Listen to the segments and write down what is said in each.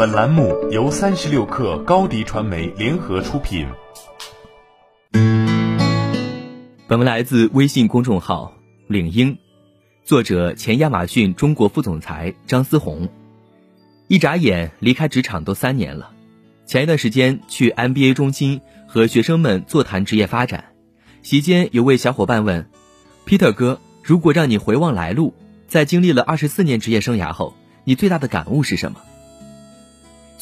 本栏目由三十六氪高低传媒联合出品。本文来自微信公众号“领英”，作者前亚马逊中国副总裁张思红。一眨眼离开职场都三年了，前一段时间去 MBA 中心和学生们座谈职业发展，席间有位小伙伴问：“Peter 哥，如果让你回望来路，在经历了二十四年职业生涯后，你最大的感悟是什么？”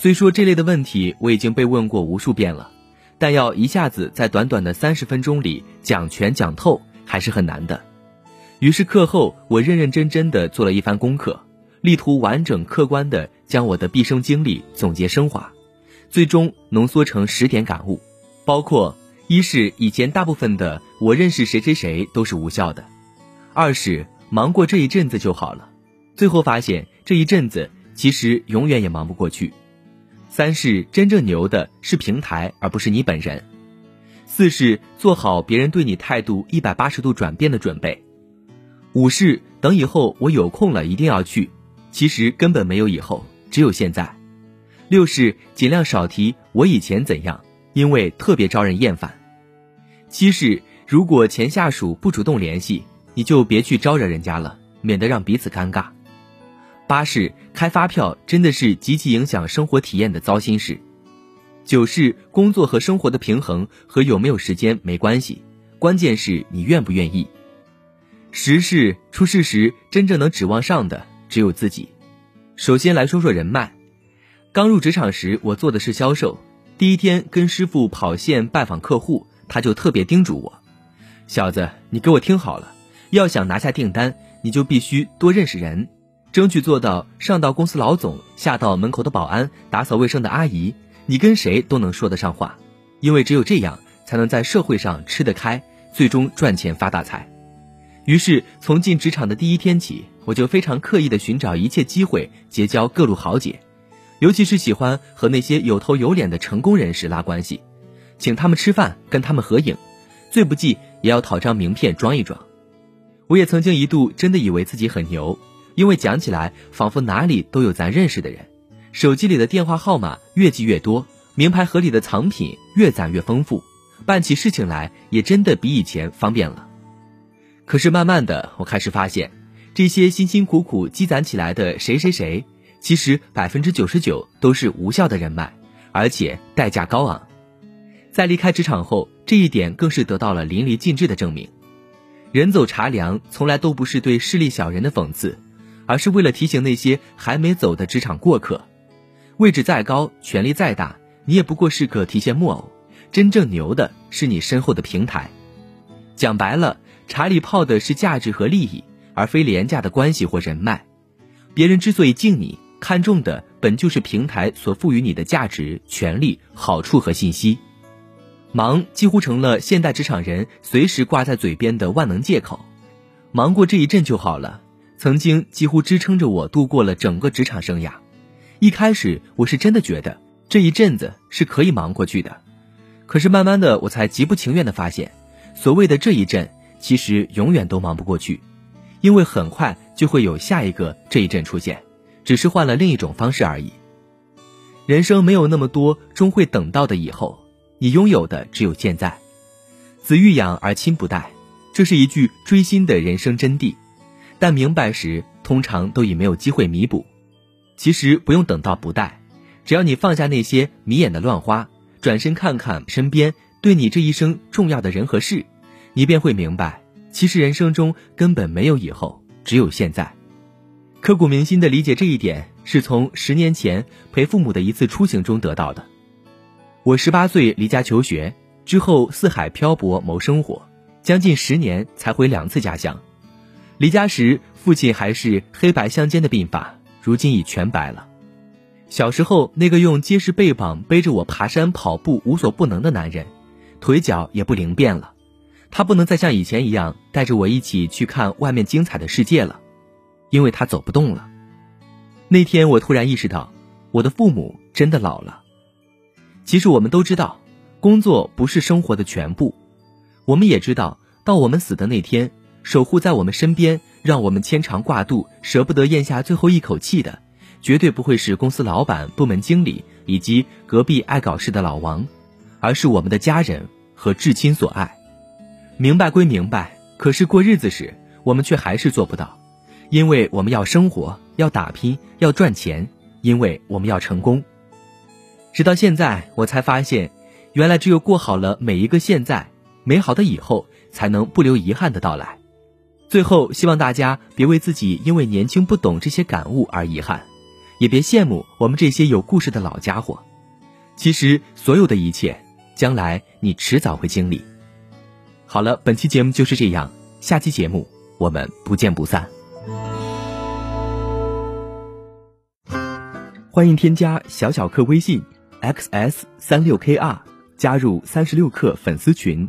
虽说这类的问题我已经被问过无数遍了，但要一下子在短短的三十分钟里讲全讲透还是很难的。于是课后我认认真真的做了一番功课，力图完整客观的将我的毕生经历总结升华，最终浓缩成十点感悟，包括：一是以前大部分的我认识谁谁谁都是无效的；二是忙过这一阵子就好了，最后发现这一阵子其实永远也忙不过去。三是真正牛的是平台，而不是你本人。四是做好别人对你态度一百八十度转变的准备。五是等以后我有空了一定要去，其实根本没有以后，只有现在。六是尽量少提我以前怎样，因为特别招人厌烦。七是如果前下属不主动联系，你就别去招惹人家了，免得让彼此尴尬。八是开发票真的是极其影响生活体验的糟心事。九是工作和生活的平衡和有没有时间没关系，关键是你愿不愿意。十是出事时真正能指望上的只有自己。首先来说说人脉。刚入职场时，我做的是销售。第一天跟师傅跑线拜访客户，他就特别叮嘱我：“小子，你给我听好了，要想拿下订单，你就必须多认识人。”争取做到上到公司老总，下到门口的保安、打扫卫生的阿姨，你跟谁都能说得上话，因为只有这样，才能在社会上吃得开，最终赚钱发大财。于是，从进职场的第一天起，我就非常刻意地寻找一切机会结交各路豪杰，尤其是喜欢和那些有头有脸的成功人士拉关系，请他们吃饭，跟他们合影，最不济也要讨张名片装一装。我也曾经一度真的以为自己很牛。因为讲起来仿佛哪里都有咱认识的人，手机里的电话号码越记越多，名牌盒里的藏品越攒越丰富，办起事情来也真的比以前方便了。可是慢慢的，我开始发现，这些辛辛苦苦积攒起来的谁谁谁，其实百分之九十九都是无效的人脉，而且代价高昂。在离开职场后，这一点更是得到了淋漓尽致的证明。人走茶凉，从来都不是对势利小人的讽刺。而是为了提醒那些还没走的职场过客，位置再高，权力再大，你也不过是个提线木偶。真正牛的是你身后的平台。讲白了，茶里泡的是价值和利益，而非廉价的关系或人脉。别人之所以敬你，看重的本就是平台所赋予你的价值、权利、好处和信息。忙几乎成了现代职场人随时挂在嘴边的万能借口，忙过这一阵就好了。曾经几乎支撑着我度过了整个职场生涯。一开始我是真的觉得这一阵子是可以忙过去的，可是慢慢的我才极不情愿的发现，所谓的这一阵其实永远都忙不过去，因为很快就会有下一个这一阵出现，只是换了另一种方式而已。人生没有那么多终会等到的以后，你拥有的只有现在。子欲养而亲不待，这是一句锥心的人生真谛。但明白时，通常都已没有机会弥补。其实不用等到不带，只要你放下那些迷眼的乱花，转身看看身边对你这一生重要的人和事，你便会明白，其实人生中根本没有以后，只有现在。刻骨铭心的理解这一点，是从十年前陪父母的一次出行中得到的。我十八岁离家求学，之后四海漂泊谋生活，将近十年才回两次家乡。离家时，父亲还是黑白相间的鬓发，如今已全白了。小时候，那个用结实背膀背着我爬山、跑步无所不能的男人，腿脚也不灵便了。他不能再像以前一样带着我一起去看外面精彩的世界了，因为他走不动了。那天，我突然意识到，我的父母真的老了。其实，我们都知道，工作不是生活的全部。我们也知道，到我们死的那天。守护在我们身边，让我们牵肠挂肚、舍不得咽下最后一口气的，绝对不会是公司老板、部门经理以及隔壁爱搞事的老王，而是我们的家人和至亲所爱。明白归明白，可是过日子时，我们却还是做不到，因为我们要生活，要打拼，要赚钱，因为我们要成功。直到现在，我才发现，原来只有过好了每一个现在，美好的以后才能不留遗憾的到来。最后，希望大家别为自己因为年轻不懂这些感悟而遗憾，也别羡慕我们这些有故事的老家伙。其实，所有的一切，将来你迟早会经历。好了，本期节目就是这样，下期节目我们不见不散。欢迎添加小小客微信 xs 三六 kr，加入三十六课粉丝群。